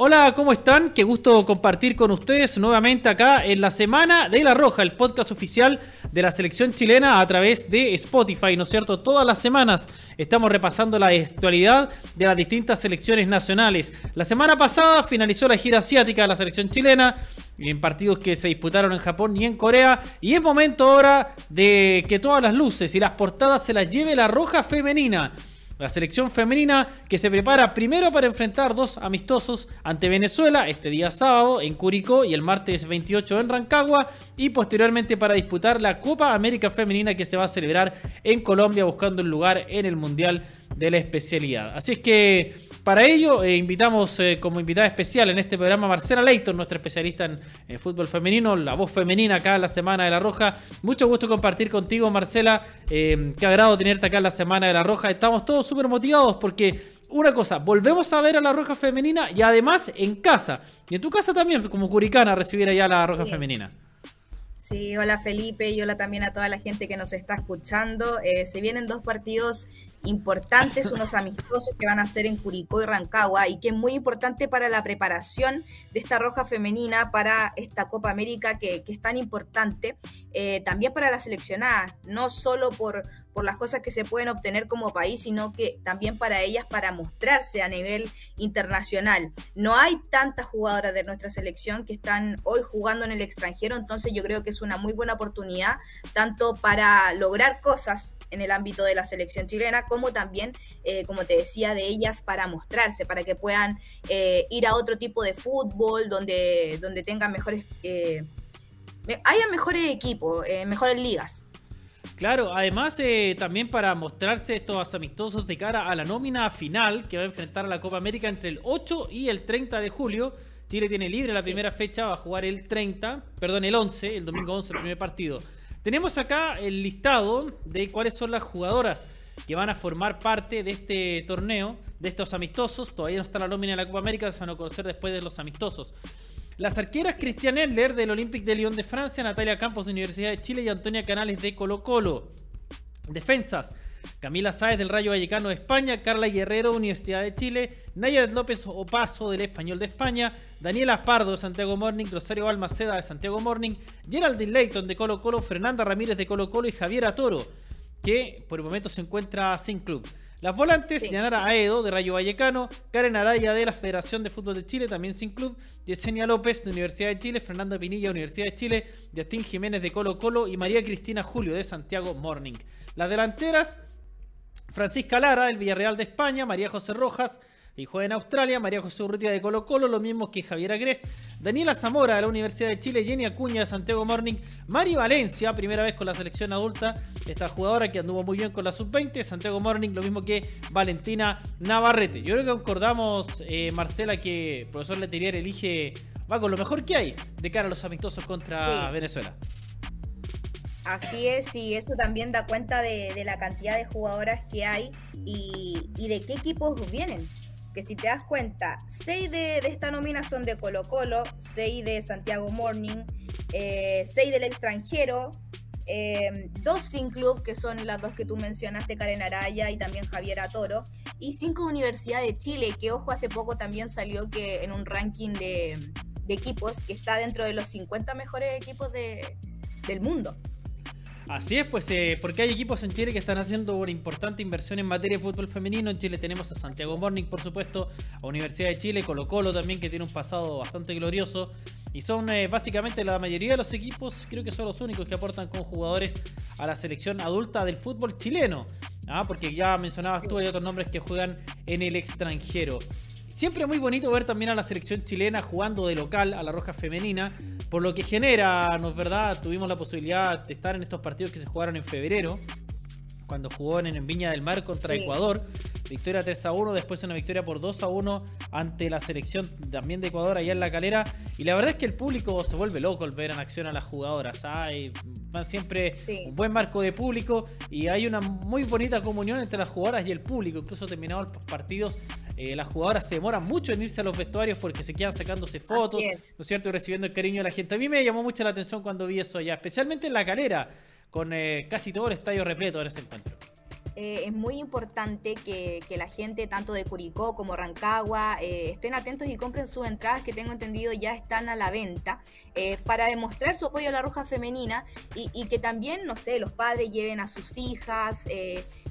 Hola, ¿cómo están? Qué gusto compartir con ustedes nuevamente acá en la Semana de la Roja, el podcast oficial de la selección chilena a través de Spotify, ¿no es cierto? Todas las semanas estamos repasando la actualidad de las distintas selecciones nacionales. La semana pasada finalizó la gira asiática de la selección chilena en partidos que se disputaron en Japón y en Corea. Y es momento ahora de que todas las luces y las portadas se las lleve la Roja femenina. La selección femenina que se prepara primero para enfrentar dos amistosos ante Venezuela este día sábado en Curicó y el martes 28 en Rancagua y posteriormente para disputar la Copa América Femenina que se va a celebrar en Colombia buscando un lugar en el Mundial de la especialidad. Así es que para ello, eh, invitamos eh, como invitada especial en este programa a Marcela Leighton, nuestra especialista en fútbol femenino, la voz femenina acá en la Semana de la Roja. Mucho gusto compartir contigo, Marcela. Eh, qué agrado tenerte acá en la Semana de la Roja. Estamos todos súper motivados porque una cosa, volvemos a ver a la Roja Femenina y además en casa. Y en tu casa también, como curicana, recibir allá a la Roja Femenina. Sí, hola Felipe y hola también a toda la gente que nos está escuchando. se vienen dos partidos importantes, unos amistosos que van a ser en Curicó y Rancagua y que es muy importante para la preparación de esta roja femenina para esta Copa América que, es tan importante, eh, también para la seleccionada, no solo por, por las cosas que se pueden obtener como país, sino que también para ellas para mostrarse a nivel internacional. No hay tantas jugadoras de nuestra selección que están hoy jugando en el extranjero, entonces yo creo que es una muy buena oportunidad tanto para lograr cosas en el ámbito de la selección chilena, como también, eh, como te decía, de ellas para mostrarse, para que puedan eh, ir a otro tipo de fútbol, donde, donde tengan mejores, eh, haya mejores equipos, mejores ligas. Claro, además también para mostrarse estos amistosos de cara a la nómina final que va a enfrentar a la Copa América entre el 8 y el 30 de julio. Chile tiene libre la primera fecha, va a jugar el 30, perdón, el 11, el domingo 11, el primer partido. Tenemos acá el listado de cuáles son las jugadoras que van a formar parte de este torneo, de estos amistosos. Todavía no está la nómina de la Copa América, se van a conocer después de los amistosos. Las arqueras Cristian Endler del Olympique de Lyon de Francia, Natalia Campos de Universidad de Chile y Antonia Canales de Colo Colo. Defensas, Camila Sáez del Rayo Vallecano de España, Carla Guerrero, Universidad de Chile, Nayad López Opaso del Español de España, Daniela Pardo de Santiago Morning, Rosario Balmaceda de Santiago Morning, Geraldine Leighton de Colo Colo, Fernanda Ramírez de Colo Colo y Javier Toro, que por el momento se encuentra sin club. Las volantes, Yanara Aedo de Rayo Vallecano, Karen Araya de la Federación de Fútbol de Chile, también sin club, Yesenia López de Universidad de Chile, Fernanda Pinilla, Universidad de Chile, Justin Jiménez de Colo Colo y María Cristina Julio de Santiago Morning. Las delanteras, Francisca Lara del Villarreal de España, María José Rojas, y juega en Australia, María José Urrutia de Colo Colo, lo mismo que Javier Agres, Daniela Zamora de la Universidad de Chile, Jenny Acuña de Santiago Morning, Mari Valencia, primera vez con la selección adulta, esta jugadora que anduvo muy bien con la sub-20, Santiago Morning, lo mismo que Valentina Navarrete. Yo creo que concordamos, eh, Marcela, que el profesor Letelier elige, va con lo mejor que hay de cara a los amistosos contra Venezuela. Así es, y eso también da cuenta de, la cantidad de jugadoras que hay y, de qué equipos vienen. Que si te das cuenta, seis de, esta nómina son de Colo Colo, seis de Santiago Morning, eh, seis del extranjero, eh, dos sin club, que son las dos que tú mencionaste, Karen Araya y también Javier Toro, y cinco de Universidad de Chile, que ojo, hace poco también salió que en un ranking de, equipos que está dentro de los 50 mejores equipos del mundo. Así es, pues, eh, porque hay equipos en Chile que están haciendo una importante inversión en materia de fútbol femenino. En Chile tenemos a Santiago Morning, por supuesto, a Universidad de Chile, Colo Colo también, que tiene un pasado bastante glorioso. Y son eh, básicamente la mayoría de los equipos, creo que son los únicos que aportan con jugadores a la selección adulta del fútbol chileno. ¿ah? Porque ya mencionabas tú, hay otros nombres que juegan en el extranjero. Siempre muy bonito ver también a la selección chilena jugando de local a la roja femenina, por lo que genera, ¿no es verdad? Tuvimos la posibilidad de estar en estos partidos que se jugaron en febrero, cuando jugó en Viña del Mar contra Ecuador. Victoria 3 a 1, después una victoria por 2 a 1 ante la selección también de Ecuador allá en la calera. Y la verdad es que el público se vuelve loco al ver en acción a las jugadoras. Hay van siempre un buen marco de público y hay una muy bonita comunión entre las jugadoras y el público. Incluso terminados los partidos, eh, las jugadoras se demoran mucho en irse a los vestuarios porque se quedan sacándose fotos, ¿no es cierto? Y recibiendo el cariño de la gente. A mí me llamó mucho la atención cuando vi eso allá, especialmente en la calera, con eh, casi todo el estadio repleto en ese encuentro. eh, es muy importante que, la gente, tanto de Curicó como Rancagua, eh, estén atentos y compren sus entradas que tengo entendido ya están a la venta, eh, para demostrar su apoyo a la Roja Femenina y, que también, no sé, los padres lleven a sus hijas,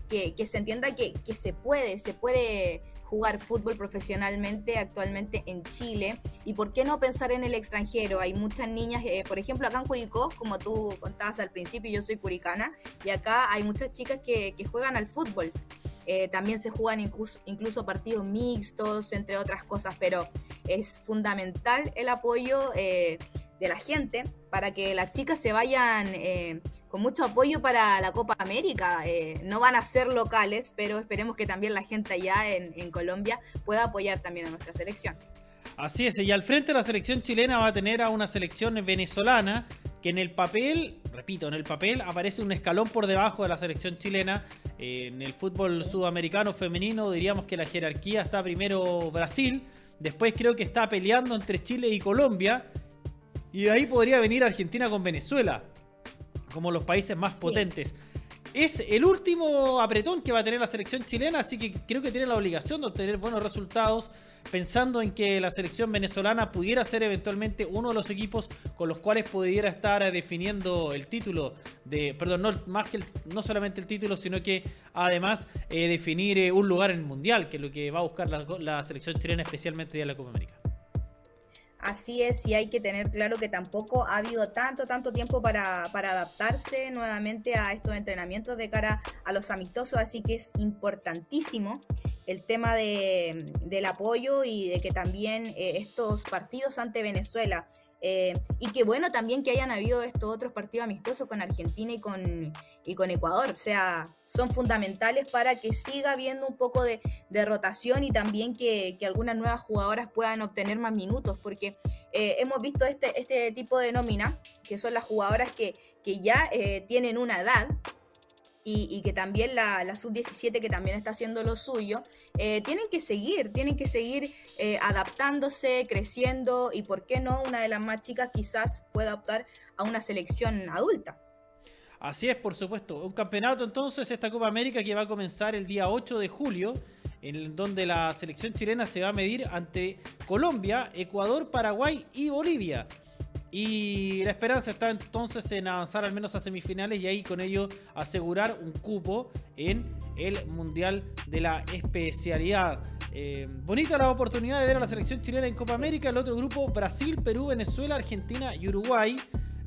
que, que, se entienda que, que se puede, se puede jugar fútbol profesionalmente actualmente en Chile y por qué no pensar en el extranjero. Hay muchas niñas, eh, por ejemplo, acá en Curicó, como tú contabas al principio, yo soy curicana y acá hay muchas chicas que, juegan al fútbol. Eh, también se juegan incluso, partidos mixtos, entre otras cosas, pero es fundamental el apoyo eh, de la gente para que las chicas se vayan con mucho apoyo para la Copa América. Eh, no van a ser locales, pero esperemos que también la gente allá en, Colombia pueda apoyar también a nuestra selección. Así es, y al frente de la selección chilena va a tener a una selección venezolana que en el papel, repito, en el papel aparece un escalón por debajo de la selección chilena. Eh, en el fútbol sudamericano femenino diríamos que la jerarquía está primero Brasil, después creo que está peleando entre Chile y Colombia, y de ahí podría venir Argentina con Venezuela como los países más potentes. Es el último apretón que va a tener la selección chilena, así que creo que tiene la obligación de obtener buenos resultados, pensando en que la selección venezolana pudiera ser eventualmente uno de los equipos con los cuales pudiera estar definiendo el título de, perdón, no más que no solamente el título, sino que además eh, definir eh, un lugar en el mundial, que es lo que va a buscar la, la selección chilena, especialmente ya en la Copa América. Así es, y hay que tener claro que tampoco ha habido tanto, tanto tiempo para, adaptarse nuevamente a estos entrenamientos de cara a los amistosos, así que es importantísimo el tema del apoyo y de que también eh, estos partidos ante Venezuela eh, y que bueno también que hayan habido estos otros partidos amistosos con Argentina y con, y con Ecuador. O sea, son fundamentales para que siga habiendo un poco de, rotación y también que, algunas nuevas jugadoras puedan obtener más minutos, porque eh, hemos visto este, este tipo de nómina, que son las jugadoras que, que ya eh, tienen una edad y, que también la, la sub-17 que también está haciendo lo suyo, eh, tienen que seguir, tienen que seguir eh, adaptándose, creciendo y por qué no una de las más chicas quizás pueda optar a una selección adulta. Así es, por supuesto. Un campeonato entonces, esta Copa América que va a comenzar el día 8 de julio, en donde la selección chilena se va a medir ante Colombia, Ecuador, Paraguay y Bolivia. Y la esperanza está entonces en avanzar al menos a semifinales y ahí con ello asegurar un cupo en el Mundial de la Especialidad. Eh, bonita la oportunidad de ver a la selección chilena en Copa América. El otro grupo, Brasil, Perú, Venezuela, Argentina y Uruguay.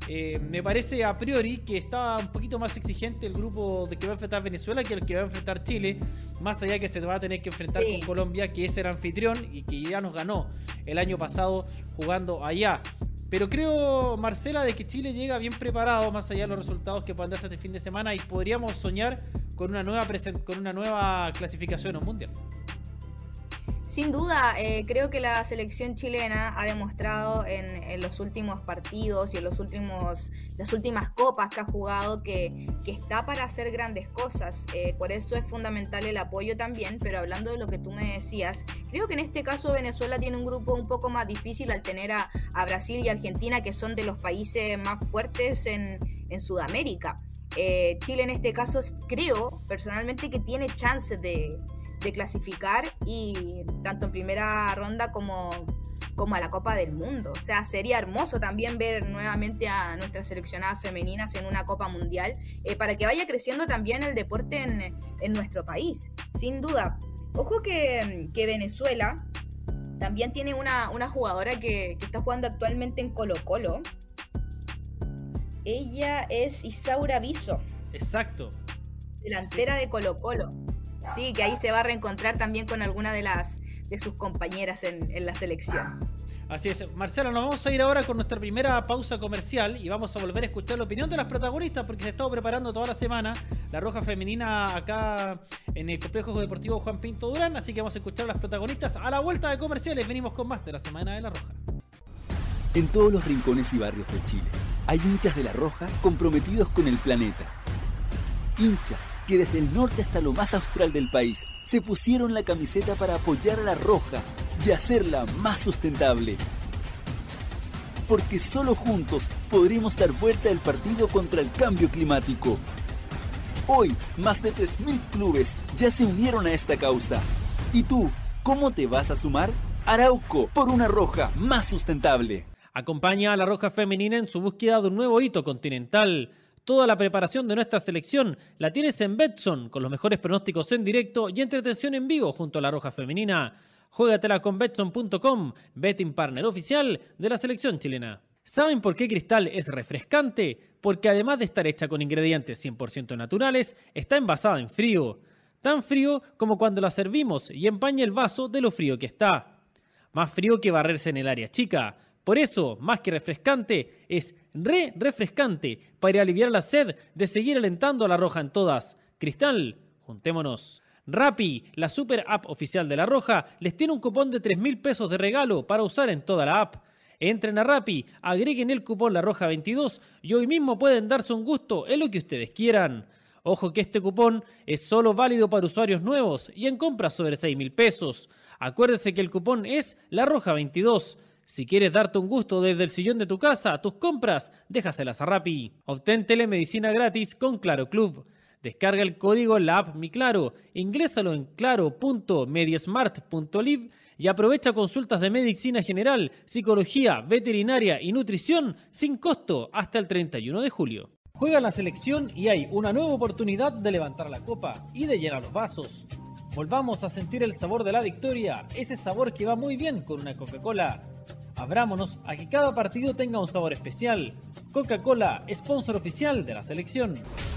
Eh, me parece a priori que está un poquito más exigente el grupo de que va a enfrentar Venezuela que el que va a enfrentar Chile, más allá que se va a tener que enfrentar con Colombia, que es el anfitrión y que ya nos ganó el año pasado jugando allá. Pero creo, Marcela, de que Chile llega bien preparado, más allá de los resultados que puedan darse este fin de semana, y podríamos soñar con una nueva, con una nueva clasificación a un mundial. Sin duda, eh, creo que la selección chilena ha demostrado en, los últimos partidos y en los últimos, las últimas copas que ha jugado que, está para hacer grandes cosas. Eh, por eso es fundamental el apoyo también, pero hablando de lo que tú me decías, creo que en este caso Venezuela tiene un grupo un poco más difícil al tener a, Brasil y Argentina, que son de los países más fuertes en, Sudamérica. Eh, Chile en este caso creo personalmente que tiene chances de clasificar y tanto en primera ronda como, como a la Copa del Mundo. O sea, sería hermoso también ver nuevamente a nuestras seleccionadas femeninas en una Copa Mundial eh, para que vaya creciendo también el deporte en, nuestro país, sin duda. Ojo que, Venezuela también tiene una, jugadora que, que, está jugando actualmente en Colo Colo. Ella es Isaura Viso. Exacto. Delantera de Colo Colo. Sí, que ahí se va a reencontrar también con alguna de las de sus compañeras en, la selección. Así es, Marcelo, nos vamos a ir ahora con nuestra primera pausa comercial y vamos a volver a escuchar la opinión de las protagonistas porque se ha estado preparando toda la semana la Roja Femenina acá en el Complejo Deportivo Juan Pinto Durán, así que vamos a escuchar a las protagonistas a la vuelta de comerciales. Venimos con más de la Semana de la Roja. En todos los rincones y barrios de Chile hay hinchas de la Roja comprometidos con el planeta hinchas que desde el norte hasta lo más austral del país se pusieron la camiseta para apoyar a la roja y hacerla más sustentable. Porque solo juntos podremos dar vuelta al partido contra el cambio climático. Hoy, más de 3.000 clubes ya se unieron a esta causa. ¿Y tú, cómo te vas a sumar? Arauco, por una roja más sustentable. Acompaña a la Roja Femenina en su búsqueda de un nuevo hito continental. Toda la preparación de nuestra selección la tienes en Betson, con los mejores pronósticos en directo y entretención en vivo junto a la Roja Femenina. Juégatela con Betson.com, betting partner oficial de la selección chilena. ¿Saben por qué Cristal es refrescante? Porque además de estar hecha con ingredientes 100% naturales, está envasada en frío. Tan frío como cuando la servimos y empaña el vaso de lo frío que está. Más frío que barrerse en el área chica. Por eso, más que refrescante, es re refrescante para aliviar la sed de seguir alentando a la roja en todas. Cristal, juntémonos. Rappi, la super app oficial de la Roja, les tiene un cupón de 3 mil pesos de regalo para usar en toda la app. Entren a Rappi, agreguen el cupón La Roja 22 y hoy mismo pueden darse un gusto en lo que ustedes quieran. Ojo que este cupón es solo válido para usuarios nuevos y en compras sobre 6 mil pesos. Acuérdense que el cupón es La Roja 22. Si quieres darte un gusto desde el sillón de tu casa, tus compras, déjaselas a Rappi. Obtén telemedicina gratis con Claro Club. Descarga el código en la app Mi Claro, ingrésalo en claro.mediasmart.live y aprovecha consultas de medicina general, psicología, veterinaria y nutrición sin costo hasta el 31 de julio. Juega la selección y hay una nueva oportunidad de levantar la copa y de llenar los vasos. Volvamos a sentir el sabor de la victoria, ese sabor que va muy bien con una Coca-Cola. Abrámonos a que cada partido tenga un sabor especial. Coca-Cola, sponsor oficial de la selección.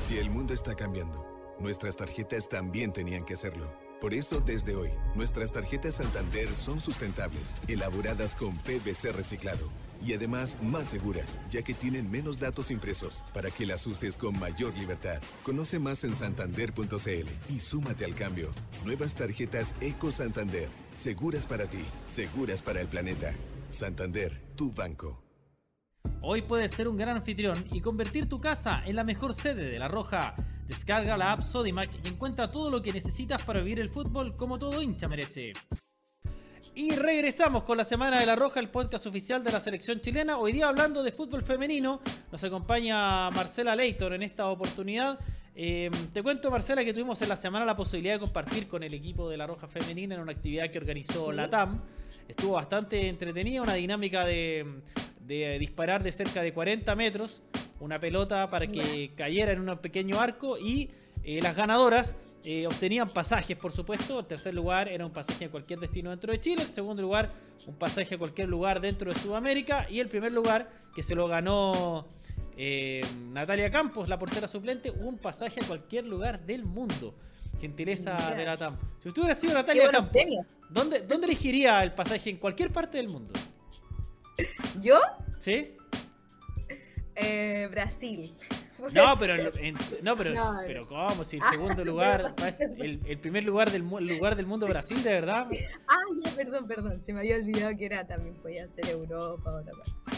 Si el mundo está cambiando, nuestras tarjetas también tenían que hacerlo. Por eso, desde hoy, nuestras tarjetas Santander son sustentables, elaboradas con PVC reciclado y además más seguras, ya que tienen menos datos impresos para que las uses con mayor libertad. Conoce más en santander.cl y súmate al cambio. Nuevas tarjetas Eco Santander, seguras para ti, seguras para el planeta. Santander, tu banco. Hoy puedes ser un gran anfitrión y convertir tu casa en la mejor sede de La Roja. Descarga la app Sodimac y encuentra todo lo que necesitas para vivir el fútbol como todo hincha merece. Y regresamos con la Semana de la Roja, el podcast oficial de la selección chilena. Hoy día hablando de fútbol femenino, nos acompaña Marcela Leitor en esta oportunidad. Eh, te cuento, Marcela, que tuvimos en la semana la posibilidad de compartir con el equipo de la Roja Femenina en una actividad que organizó la TAM. Estuvo bastante entretenida, una dinámica de, de disparar de cerca de 40 metros, una pelota para que cayera en un pequeño arco y eh, las ganadoras eh, obtenían pasajes, por supuesto. El tercer lugar era un pasaje a cualquier destino dentro de Chile. El segundo lugar, un pasaje a cualquier lugar dentro de Sudamérica. Y el primer lugar, que se lo ganó eh, Natalia Campos, la portera suplente, un pasaje a cualquier lugar del mundo. Gentileza Mira. de la TAM. Si usted hubiera sido Natalia Campos, premios. ¿dónde, ¿dónde elegiría el pasaje en cualquier parte del mundo? ¿Yo? ¿Sí? Eh, Brasil. No, pero, en- no, pero, No, pero ¿cómo? Si el Ah, segundo lugar, verdad. el, el primer lugar del, lugar del mundo Brasil, de verdad. Ah, ya, perdón, perdón. Se me había olvidado que era también podía ser Europa o otra.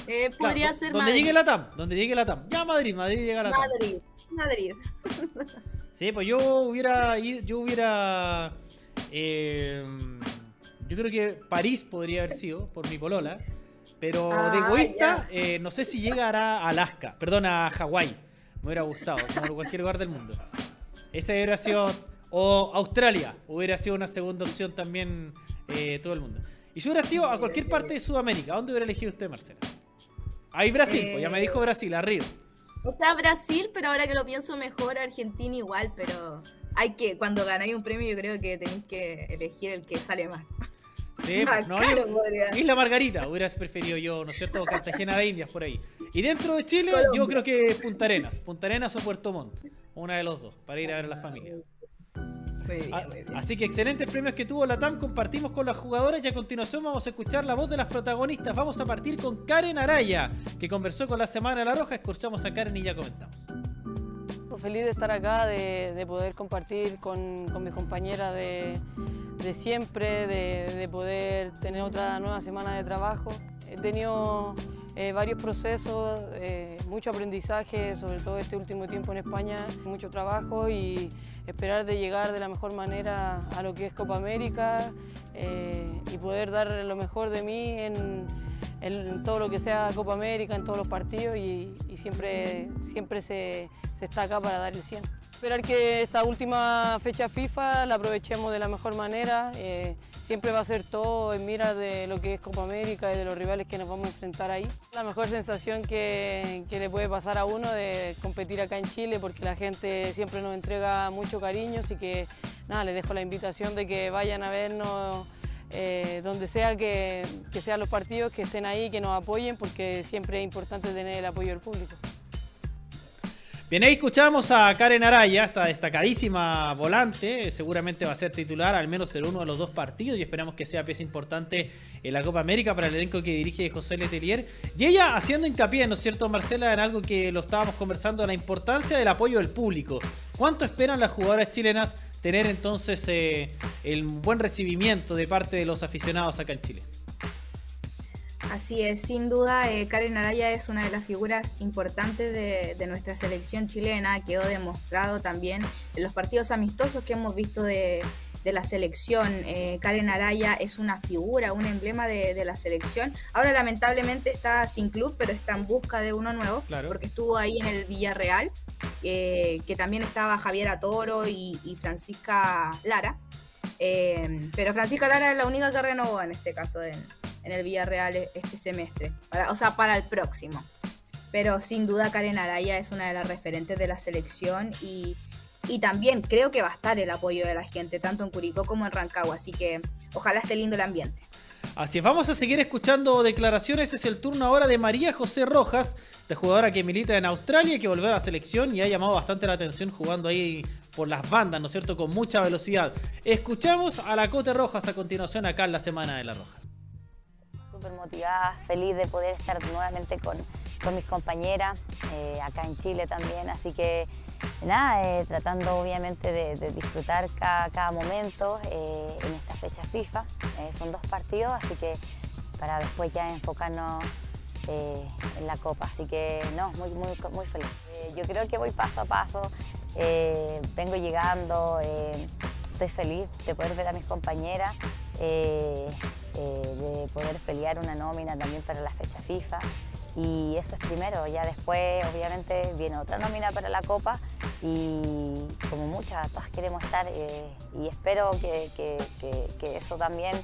Eh, Claro, podría ser donde Madrid. llegue la TAM, donde llegue la TAM. Ya Madrid, Madrid llega la TAM. Madrid. Madrid. Sí, pues yo hubiera ido- yo hubiera eh, yo creo que París podría haber sido por mi polola, pero de Ah, egoísta eh, no sé si llegará a Alaska, perdón, a Hawái. Me hubiera gustado, como cualquier lugar del mundo. Esa hubiera sido o Australia, hubiera sido una segunda opción también eh, todo el mundo. Y si hubiera sido a cualquier parte de Sudamérica, ¿a dónde hubiera elegido usted, Marcela? Ahí Brasil, pues ya me dijo Brasil, arriba. O sea, Brasil, pero ahora que lo pienso mejor, Argentina igual, pero hay que, cuando ganáis un premio, yo creo que tenéis que elegir el que sale más. Sí, pues, no, yo-. Isla Margarita hubieras preferido yo, ¿no es cierto? Cartagena de Indias por ahí. Y dentro de Chile, yo creo que Punta Arenas. Punta Arenas o Puerto Montt. Una de los dos, para ir a ver a la familia. Muy bien, Ah, muy bien. Así que excelentes premios que tuvo la TAM, compartimos con las jugadoras y a continuación vamos a escuchar la voz de las protagonistas. Vamos a partir con Karen Araya, que conversó con la Semana de la Roja. Escuchamos a Karen y ya comentamos. Pues Feliz de estar acá, de, de poder compartir con, con mis compañeras de, siempre, de, de poder tener otra nueva semana de trabajo. He tenido eh, varios procesos, eh, mucho aprendizaje, sobre todo este último tiempo en España, mucho trabajo y esperar de llegar de la mejor manera a lo que es Copa América eh, y poder dar lo mejor de mí en, en todo lo que sea Copa América, en todos los partidos y, y siempre, siempre se, se está acá para dar el 100. Esperar que esta última fecha FIFA la aprovechemos de la mejor manera. Eh, siempre va a ser todo en mira de lo que es Copa América y de los rivales que nos vamos a enfrentar ahí. La mejor sensación que, le puede pasar a uno de competir acá en Chile porque la gente siempre nos entrega mucho cariño, así que nada, les dejo la invitación de que vayan a vernos eh, donde sea que, que sean los partidos, que estén ahí, que nos apoyen porque siempre es importante tener el apoyo del público. Bien, ahí escuchamos a Karen Araya, esta destacadísima volante, seguramente va a ser titular al menos en uno de los dos partidos y esperamos que sea pieza importante en la Copa América para el elenco que dirige José Letelier. Y ella haciendo hincapié, ¿no es cierto, Marcela, en algo que lo estábamos conversando, la importancia del apoyo del público. ¿Cuánto esperan las jugadoras chilenas tener entonces eh, el buen recibimiento de parte de los aficionados acá en Chile? Así es, sin duda, eh, Karen Araya es una de las figuras importantes de, nuestra selección chilena, quedó demostrado también en los partidos amistosos que hemos visto de, la selección. Eh, Karen Araya es una figura, un emblema de, la selección. Ahora lamentablemente está sin club, pero está en busca de uno nuevo, porque estuvo ahí en el Villarreal, eh, que también estaba Javiera Toro y, Francisca Lara. pero Francisca Lara es la única que renovó en este caso de, en el Villarreal e-, este semestre, o sea, para el próximo. Pero sin duda Karen Araya es una de las referentes de la selección y, y también creo que va a estar el apoyo de la gente, tanto en Curicó como en Rancagua, así que ojalá esté lindo el ambiente. Así es, vamos a seguir escuchando declaraciones. Es el turno ahora de María José Rojas, de jugadora que milita en Australia que volvió a la selección y ha llamado bastante la atención jugando ahí por las bandas, ¿no es cierto?, con mucha velocidad. Escuchamos a la Cote Rojas a continuación acá en la Semana de la Roja motivada, feliz de poder estar nuevamente con, mis compañeras, eh, acá en Chile también, así que nada, eh, tratando obviamente de, disfrutar cada, momento eh, en esta fecha FIFA. son dos partidos, así que para después ya enfocarnos en la Copa, así que no, muy, muy, muy feliz. yo creo que voy paso a paso, vengo llegando, estoy feliz de poder ver a mis compañeras. De poder pelear una nómina también para la fecha FIFA. Y eso es primero, ya después obviamente viene otra nómina para la Copa y como muchas, todas queremos estar eh, y espero que, eso también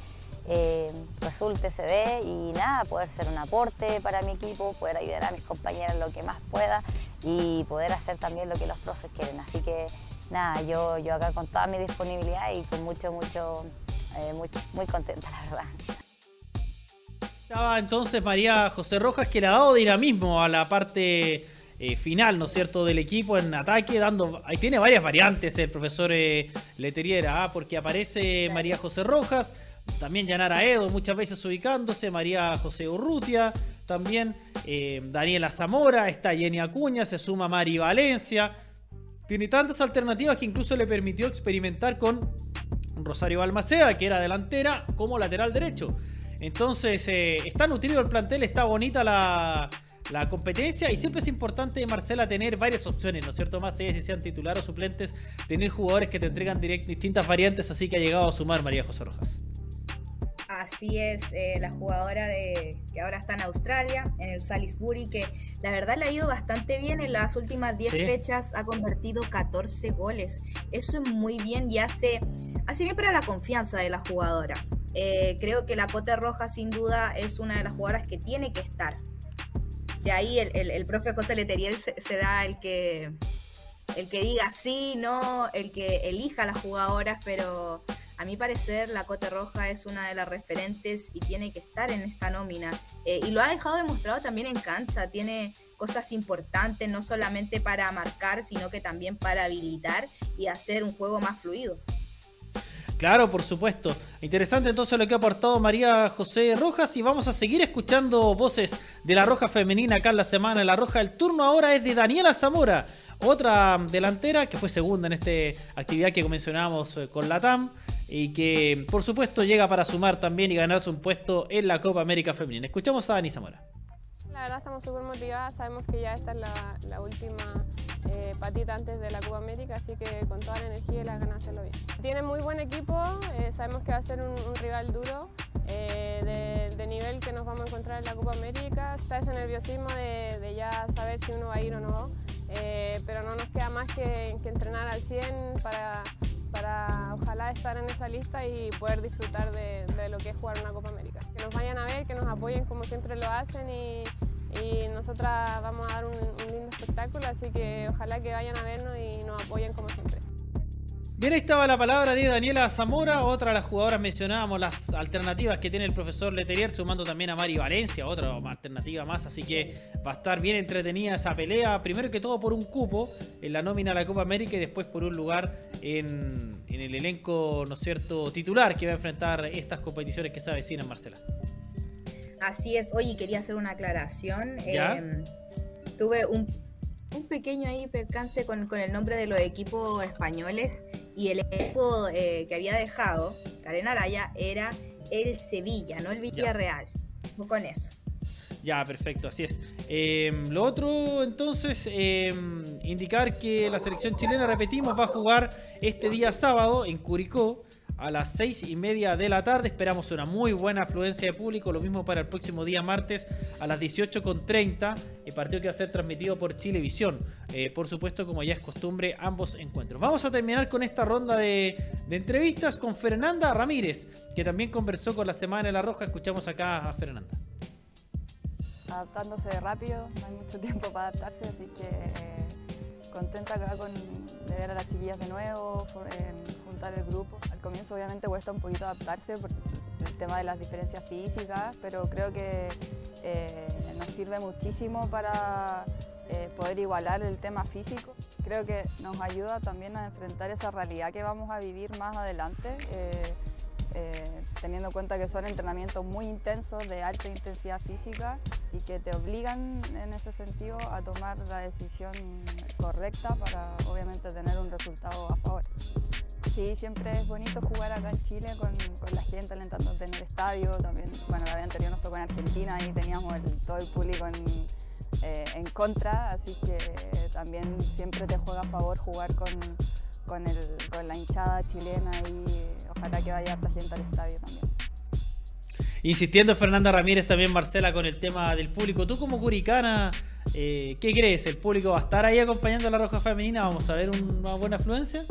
eh, resulte, se dé y nada, poder ser un aporte para mi equipo, poder ayudar a mis compañeras lo que más pueda y poder hacer también lo que los profes quieren. Así que nada, yo, yo acá con toda mi disponibilidad y con mucho, mucho eh, muy, muy contenta, la verdad. Estaba entonces María José Rojas que le ha dado dinamismo a la parte eh, final, ¿no es cierto?, del equipo en ataque, dando. Ahí tiene varias variantes el profesor eh, Leteriera, ¿ah? porque aparece María José Rojas, también Yanara Edo, muchas veces ubicándose, María José Urrutia, también Daniela Zamora, está Jenny Acuña, se suma Mari Valencia. Tiene tantas alternativas que incluso le permitió experimentar con Rosario Balmaceda, que era delantera, como lateral derecho. Entonces, eh, está nutrido el plantel, está bonita la, competencia y siempre es importante, Marcela, tener varias opciones, ¿no es cierto? Más si sean titular o suplentes, tener jugadores que te entregan distintas variantes, así que ha llegado a sumar María José Rojas. Así es, eh, la jugadora de, que ahora está en Australia, en el Salisbury, que la verdad le ha ido bastante bien. En las últimas 10 fechas ha convertido 14 goles. Eso es muy bien y hace, hace bien para la confianza de la jugadora. Eh, creo que la Cote Roja sin duda es una de las jugadoras que tiene que estar. De ahí el, el, José Leteriel será el que, el que diga sí, no, el que elija a las jugadoras, pero a mi parecer, la Cote Roja es una de las referentes y tiene que estar en esta nómina. Eh, y lo ha dejado demostrado también en cancha. Tiene cosas importantes, no solamente para marcar, sino que también para habilitar y hacer un juego más fluido. Claro, por supuesto. Interesante entonces lo que ha aportado María José Rojas y vamos a seguir escuchando voces de la Roja Femenina acá en la semana. La Roja, el turno ahora es de Daniela Zamora, otra delantera que fue segunda en esta actividad que mencionábamos eh, con la TAM y que por supuesto llega para sumar también y ganarse un puesto en la Copa América Femenina. Escuchamos a Dani Zamora. La verdad estamos súper motivadas, sabemos que ya esta es la, última eh, patita antes de la Copa América, así que con toda la energía y las ganas de hacerlo bien. Tiene muy buen equipo, eh, sabemos que va a ser un, rival duro, eh, de, nivel que nos vamos a encontrar en la Copa América. Está ese nerviosismo de, de, ya saber si uno va a ir o no. eh, pero no nos queda más que, entrenar al 100 para, para ojalá estar en esa lista y poder disfrutar de, lo que es jugar una Copa América. Que nos vayan a ver, que nos apoyen como siempre lo hacen y, y nosotras vamos a dar un, un lindo espectáculo, así que ojalá que vayan a vernos y nos apoyen como siempre. Bien, ahí estaba la palabra de Daniela Zamora, otra de las jugadoras mencionábamos las alternativas que tiene el profesor Leterier, sumando también a Mari Valencia, otra alternativa más, así que va a estar bien entretenida esa pelea, primero que todo por un cupo en la nómina a la Copa América y después por un lugar en, el elenco, ¿no es cierto?, titular que va a enfrentar estas competiciones que se avecinan, Marcela. Así es, oye, quería hacer una aclaración. Em, tuve un un pequeño ahí percance con, con, el nombre de los equipos españoles y el equipo eh, que había dejado Karen Araya era el Sevilla, no el Villarreal. Con eso. Ya, perfecto, así es. Em, lo otro, entonces, em, indicar que la selección chilena, repetimos, va a jugar este día sábado en Curicó a las seis y media de la tarde. Esperamos una muy buena afluencia de público. Lo mismo para el próximo día martes a las 18.30. El partido que va a ser transmitido por Chilevisión. Eh, por supuesto, como ya es costumbre, ambos encuentros. Vamos a terminar con esta ronda de, entrevistas con Fernanda Ramírez, que también conversó con la Semana de la Roja. Escuchamos acá a Fernanda. Adaptándose rápido, no hay mucho tiempo para adaptarse, así que eh, contenta acá con, ver a las chiquillas de nuevo, eh, juntar el grupo. Al comienzo obviamente cuesta un poquito adaptarse por el tema de las diferencias físicas, pero creo que eh, nos sirve muchísimo para eh, poder igualar el tema físico. Creo que nos ayuda también a enfrentar esa realidad que vamos a vivir más adelante. Eh, teniendo en cuenta que son entrenamientos muy intensos, de alta intensidad física y que te obligan en ese sentido a tomar la decisión correcta para obviamente tener un resultado a favor. Sí, siempre es bonito jugar acá en Chile con, la gente alentándote en el estadio. También, bueno, la vez anterior nos tocó en Argentina y teníamos todo el público en, eh, en contra, así que también siempre te juega a favor jugar con, con, el, con la hinchada chilena y ojalá que vaya harta gente al estadio también. Insistiendo Fernanda Ramírez también, Marcela, con el tema del público. Tú como curicana, eh, ¿qué crees? ¿El público va a estar ahí acompañando a la Roja Femenina? ¿Vamos a ver una buena afluencia?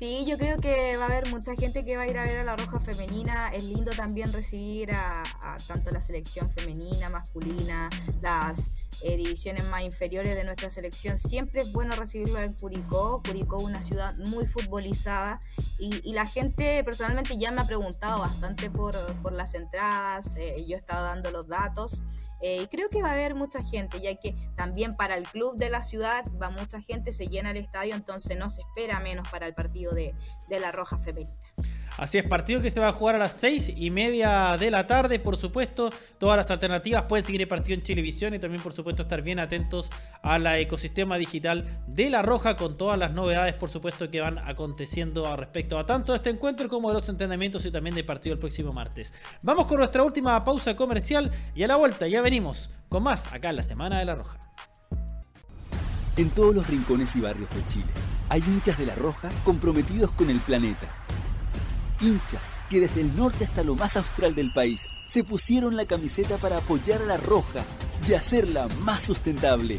Sí, yo creo que va a haber mucha gente que va a ir a ver a la Roja Femenina. Es lindo también recibir a, a tanto la selección femenina, masculina, las eh, divisiones más inferiores de nuestra selección. Siempre es bueno recibirlo en Curicó. Curicó es una ciudad muy futbolizada y, la gente personalmente ya me ha preguntado bastante por, las entradas. Eh, yo he estado dando los datos eh, creo que va a haber mucha gente, ya que también para el club de la ciudad va mucha gente, se llena el estadio, entonces no se espera menos para el partido de, de la Roja Femenina. Así es, partido que se va a jugar a las seis y media de la tarde, por supuesto. Todas las alternativas pueden seguir el partido en Televisión y también, por supuesto, estar bien atentos al ecosistema digital de La Roja con todas las novedades, por supuesto, que van aconteciendo a respecto a tanto este encuentro como de los entrenamientos y también del partido el próximo martes. Vamos con nuestra última pausa comercial y a la vuelta ya venimos con más acá en la Semana de La Roja. En todos los rincones y barrios de Chile hay hinchas de La Roja comprometidos con el planeta hinchas que desde el norte hasta lo más austral del país se pusieron la camiseta para apoyar a la roja y hacerla más sustentable.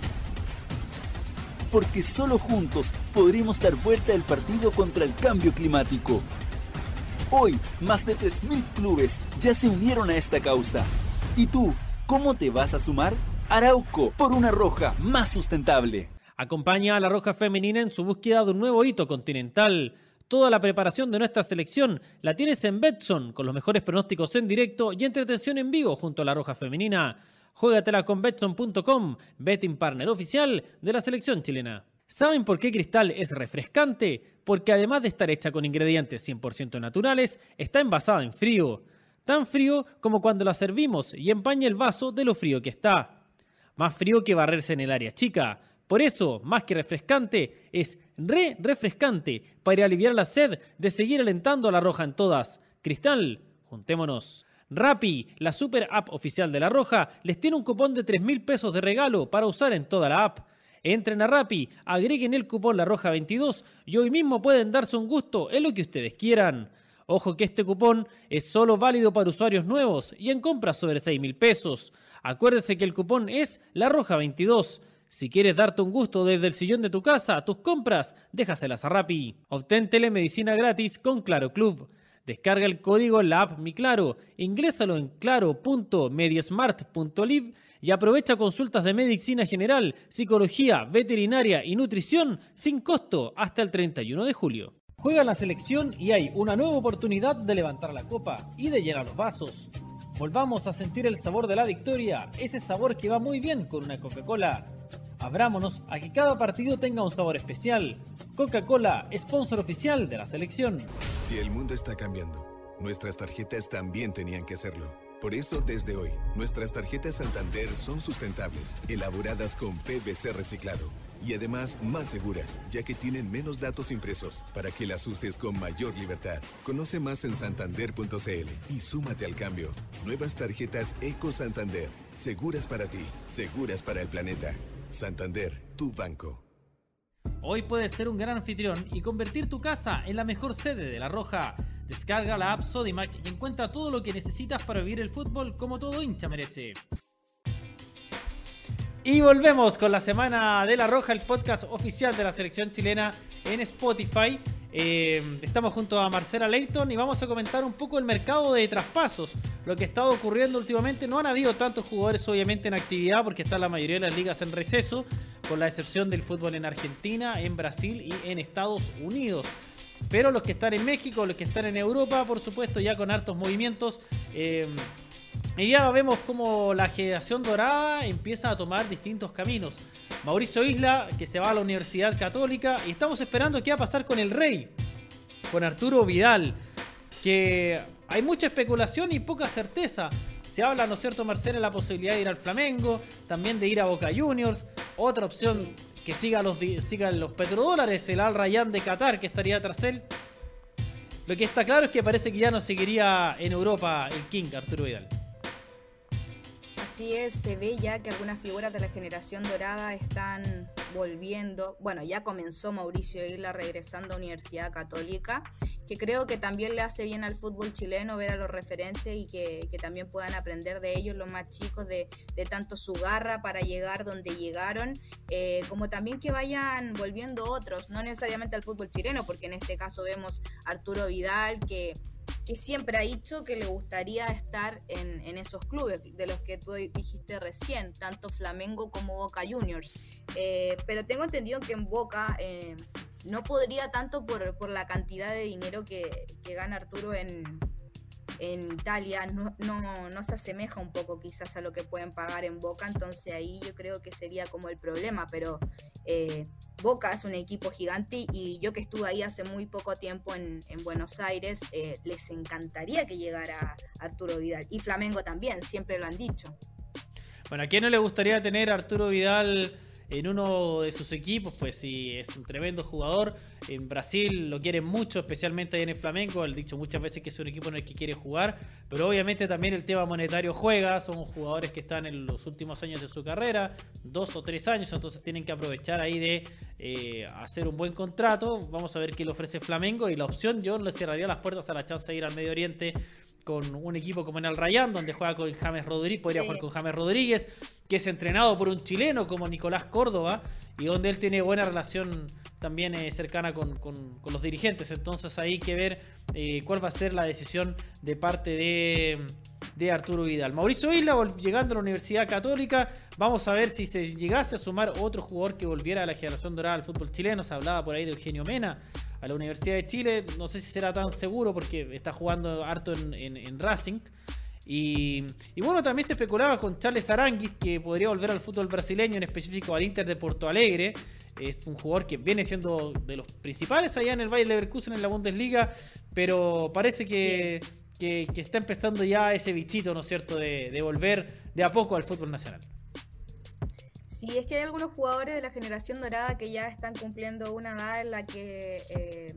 Porque solo juntos podremos dar vuelta al partido contra el cambio climático. Hoy, más de 3.000 clubes ya se unieron a esta causa. ¿Y tú, cómo te vas a sumar? Arauco, por una roja más sustentable. Acompaña a la roja femenina en su búsqueda de un nuevo hito continental. Toda la preparación de nuestra selección la tienes en Betson, con los mejores pronósticos en directo y entretención en vivo junto a la Roja Femenina. Juégatela con Betson.com, betting partner oficial de la selección chilena. ¿Saben por qué Cristal es refrescante? Porque además de estar hecha con ingredientes 100% naturales, está envasada en frío. Tan frío como cuando la servimos y empaña el vaso de lo frío que está. Más frío que barrerse en el área chica por eso, más que refrescante, es re refrescante para aliviar la sed de seguir alentando a la Roja en todas. Cristal, juntémonos. Rappi, la super app oficial de la Roja, les tiene un cupón de 3 mil pesos de regalo para usar en toda la app. Entren a Rappi, agreguen el cupón La Roja 22 y hoy mismo pueden darse un gusto en lo que ustedes quieran. Ojo que este cupón es solo válido para usuarios nuevos y en compras sobre 6 mil pesos. Acuérdense que el cupón es La Roja 22. Si quieres darte un gusto desde el sillón de tu casa, tus compras, déjaselas a Rappi. Obtén telemedicina gratis con Claro Club. Descarga el código en la app Mi Claro, ingrésalo en claro.mediasmart.live y aprovecha consultas de medicina general, psicología, veterinaria y nutrición sin costo hasta el 31 de julio. Juega la selección y hay una nueva oportunidad de levantar la copa y de llenar los vasos. Volvamos a sentir el sabor de la victoria, ese sabor que va muy bien con una Coca-Cola. Abrámonos a que cada partido tenga un sabor especial. Coca-Cola, sponsor oficial de la selección. Si el mundo está cambiando, nuestras tarjetas también tenían que hacerlo. Por eso, desde hoy, nuestras tarjetas Santander son sustentables, elaboradas con PVC reciclado y además más seguras, ya que tienen menos datos impresos para que las uses con mayor libertad. Conoce más en santander.cl y súmate al cambio. Nuevas tarjetas Eco Santander, seguras para ti, seguras para el planeta. Santander, tu banco. Hoy puedes ser un gran anfitrión y convertir tu casa en la mejor sede de La Roja. Descarga la app Sodimac y encuentra todo lo que necesitas para vivir el fútbol como todo hincha merece. Y volvemos con la Semana de la Roja, el podcast oficial de la selección chilena en Spotify. Eh, estamos junto a Marcela Leighton y vamos a comentar un poco el mercado de traspasos. Lo que ha estado ocurriendo últimamente, no han habido tantos jugadores obviamente en actividad porque están la mayoría de las ligas en receso, con la excepción del fútbol en Argentina, en Brasil y en Estados Unidos. Pero los que están en México, los que están en Europa, por supuesto, ya con hartos movimientos. Eh, y ya vemos cómo la generación dorada empieza a tomar distintos caminos. Mauricio Isla, que se va a la Universidad Católica, y estamos esperando qué va a pasar con el Rey, con Arturo Vidal, que hay mucha especulación y poca certeza. Se habla, ¿no es cierto, Marcelo, la posibilidad de ir al Flamengo, también de ir a Boca Juniors. Otra opción que siga los, siga los petrodólares, el Al Rayyan de Qatar, que estaría tras él. Lo que está claro es que parece que ya no seguiría en Europa el King, Arturo Vidal. Así es, se ve ya que algunas figuras de la generación dorada están volviendo. Bueno, ya comenzó Mauricio Isla regresando a Universidad Católica, que creo que también le hace bien al fútbol chileno ver a los referentes y que, también puedan aprender de ellos, los más chicos, de, tanto su garra para llegar donde llegaron, eh, como también que vayan volviendo otros, no necesariamente al fútbol chileno, porque en este caso vemos Arturo Vidal, que que siempre ha dicho que le gustaría estar en, esos clubes de los que tú dijiste recién, tanto Flamengo como Boca Juniors. Eh, pero tengo entendido que en Boca eh, no podría tanto por, por, la cantidad de dinero que, que gana Arturo en, en Italia no, no, se asemeja un poco quizás a lo que pueden pagar en Boca, entonces ahí yo creo que sería como el problema, pero eh, Boca es un equipo gigante y yo que estuve ahí hace muy poco tiempo en, en Buenos Aires, eh, les encantaría que llegara Arturo Vidal y Flamengo también, siempre lo han dicho. Bueno, ¿a quién no le gustaría tener Arturo Vidal? En uno de sus equipos, pues sí, es un tremendo jugador. En Brasil lo quieren mucho, especialmente en el Flamengo. Han dicho muchas veces que es un equipo en el que quiere jugar, pero obviamente también el tema monetario juega. Son jugadores que están en los últimos años de su carrera, dos o tres años, entonces tienen que aprovechar ahí de eh, hacer un buen contrato. Vamos a ver qué le ofrece Flamengo y la opción yo le cerraría las puertas a la chance de ir al Medio Oriente con un equipo como en el Rayán, donde juega con James Rodríguez, podría jugar con James Rodríguez, que es entrenado por un chileno como Nicolás Córdoba, y donde él tiene buena relación también eh, cercana con, los dirigentes. Entonces hay que ver eh, cuál va a ser la decisión de parte de, de Arturo Vidal. Mauricio Isla llegando a la Universidad Católica. Vamos a ver si se llegase a sumar otro jugador que volviera a la generación dorada del fútbol chileno. Se hablaba por ahí de Eugenio Mena a la Universidad de Chile. No sé si será tan seguro porque está jugando harto en, Racing. Y, bueno, también se especulaba con Charles Aranguis, que podría volver al fútbol brasileño, en específico al Inter de Porto Alegre. Es un jugador que viene siendo de los principales allá en el Bayer Leverkusen en la Bundesliga, pero parece que, está empezando ya ese bichito, ¿no es cierto?, de, de volver de a poco al fútbol nacional. Sí, es que hay algunos jugadores de la generación dorada que ya están cumpliendo una edad en la que, eh,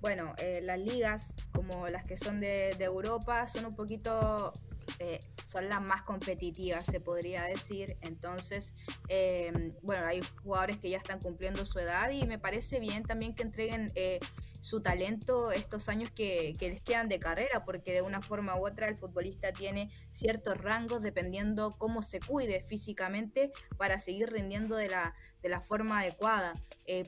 bueno, eh, las ligas como las que son de, Europa son un poquito, eh, son las más competitivas, se podría decir. Entonces, eh, bueno, hay jugadores que ya están cumpliendo su edad y me parece bien también que entreguen su talento estos años que, les quedan de carrera, porque de una forma u otra el futbolista tiene ciertos rangos dependiendo cómo se cuide físicamente para seguir rindiendo de la, de la forma adecuada.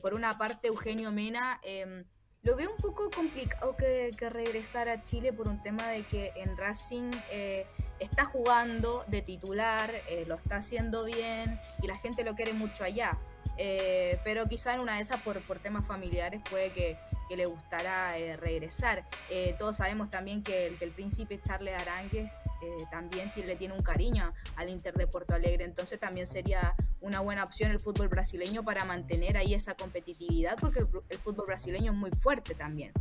por una parte, Eugenio Mena em, lo veo un poco complicado que, regresar a Chile por un tema de que en Racing eh, está jugando de titular, eh, lo está haciendo bien y la gente lo quiere mucho allá. Eh, pero quizá en una de esas por, por temas familiares puede que, le gustara regresar. todos sabemos también que, que el príncipe Charles Arangues eh, también le tiene un cariño al Inter de Porto Alegre, entonces también sería una buena opción el fútbol brasileño para mantener ahí esa competitividad, porque el, fútbol brasileño es muy fuerte también.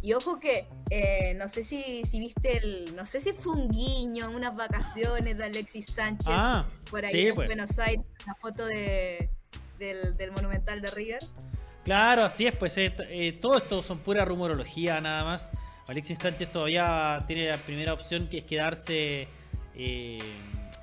Y ojo que, eh, no sé si, si viste el, no sé si fue un guiño, unas vacaciones de Alexis Sánchez ah, por ahí en pues. Buenos Aires, una foto de, del, Monumental de River. Claro, así es, pues eh, todo esto son pura rumorología nada más. Alexis Sánchez todavía tiene la primera opción que es quedarse eh,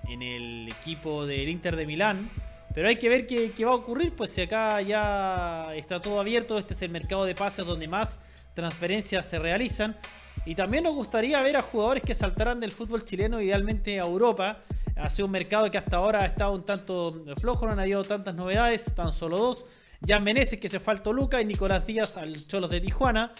en el equipo del Inter de Milán. Pero hay que ver qué, va a ocurrir, pues si acá ya está todo abierto, este es el mercado de pases donde más transferencias se realizan. Y también nos gustaría ver a jugadores que saltaran del fútbol chileno, idealmente a Europa. Ha sido un mercado que hasta ahora ha estado un tanto flojo, no han habido tantas novedades, tan solo dos. Jan Meneses, que se faltó Luca, y Nicolás Díaz al Cholos de Tijuana.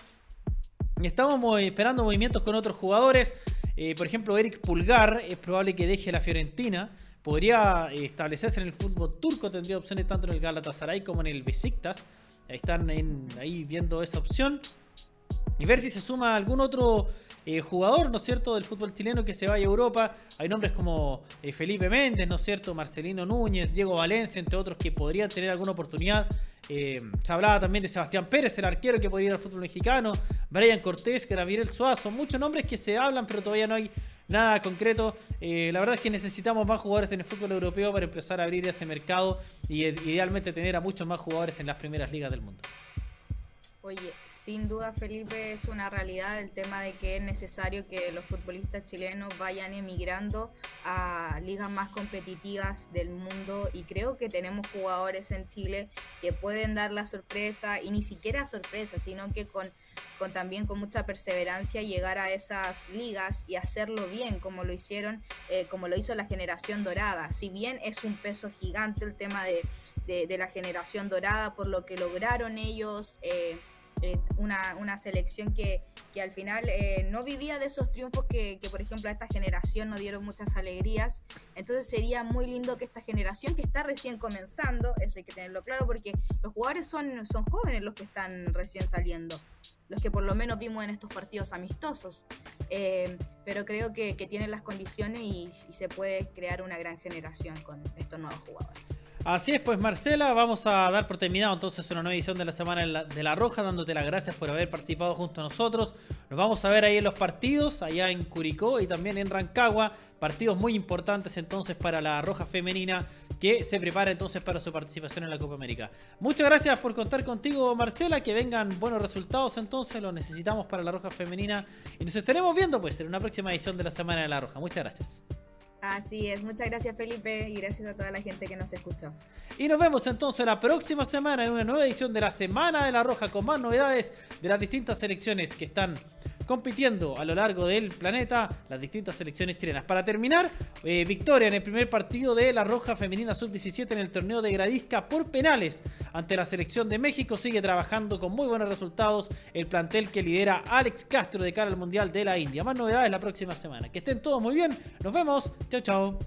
Estamos esperando movimientos con otros jugadores. Eh, por ejemplo, Eric Pulgar es probable que deje la Fiorentina. Podría eh, establecerse en el fútbol turco. Tendría opciones tanto en el Galatasaray como en el Besiktas. Ahí están ahí viendo esa opción. Y ver si se suma algún otro eh, jugador, ¿no es cierto?, del fútbol chileno que se vaya a Europa. Hay nombres como Felipe Méndez, ¿no es cierto?, Marcelino Núñez, Diego Valencia, entre otros, que podrían tener alguna oportunidad eh, se hablaba también de Sebastián Pérez, el arquero que podría ir al fútbol mexicano, Brian Cortés, Gabriel Suazo, muchos nombres que se hablan, pero todavía no hay nada concreto. Eh, la verdad es que necesitamos más jugadores en el fútbol europeo para empezar a abrir ese mercado y eh, idealmente tener a muchos más jugadores en las primeras ligas del mundo. Oye, sin duda, Felipe, es una realidad el tema de que es necesario que los futbolistas chilenos vayan emigrando a ligas más competitivas del mundo y creo que tenemos jugadores en Chile que pueden dar la sorpresa y ni siquiera sorpresa, sino que con, con también con mucha perseverancia llegar a esas ligas y hacerlo bien como lo hicieron, eh, como lo hizo la generación dorada. Si bien es un peso gigante el tema de, de, la generación dorada por lo que lograron ellos. Eh, eh, una, una, selección que, que al final eh, no vivía de esos triunfos que, que, por ejemplo, a esta generación nos dieron muchas alegrías. Entonces sería muy lindo que esta generación que está recién comenzando, eso hay que tenerlo claro, porque los jugadores son, son jóvenes los que están recién saliendo, los que por lo menos vimos en estos partidos amistosos. Eh, pero creo que, que, tienen las condiciones y, y se puede crear una gran generación con estos nuevos jugadores. Así es, pues Marcela, vamos a dar por terminado entonces una nueva edición de la Semana de la, Roja, dándote las gracias por haber participado junto a nosotros. Nos vamos a ver ahí en los partidos, allá en Curicó y también en Rancagua, partidos muy importantes entonces para la Roja Femenina que se prepara entonces para su participación en la Copa América. Muchas gracias por contar contigo Marcela, que vengan buenos resultados entonces, lo necesitamos para la Roja Femenina y nos estaremos viendo pues en una próxima edición de la Semana de la Roja. Muchas gracias. Así es, muchas gracias Felipe y gracias a toda la gente que nos escuchó. Y nos vemos entonces la próxima semana en una nueva edición de la Semana de la Roja con más novedades de las distintas selecciones que están compitiendo a lo largo del planeta las distintas selecciones chilenas. Para terminar, eh, victoria en el primer partido de la Roja Femenina Sub-17 en el torneo de Gradisca por penales ante la selección de México. Sigue trabajando con muy buenos resultados el plantel que lidera Alex Castro de cara al Mundial de la India. Más novedades la próxima semana. Que estén todos muy bien. Nos vemos. Chao, chao.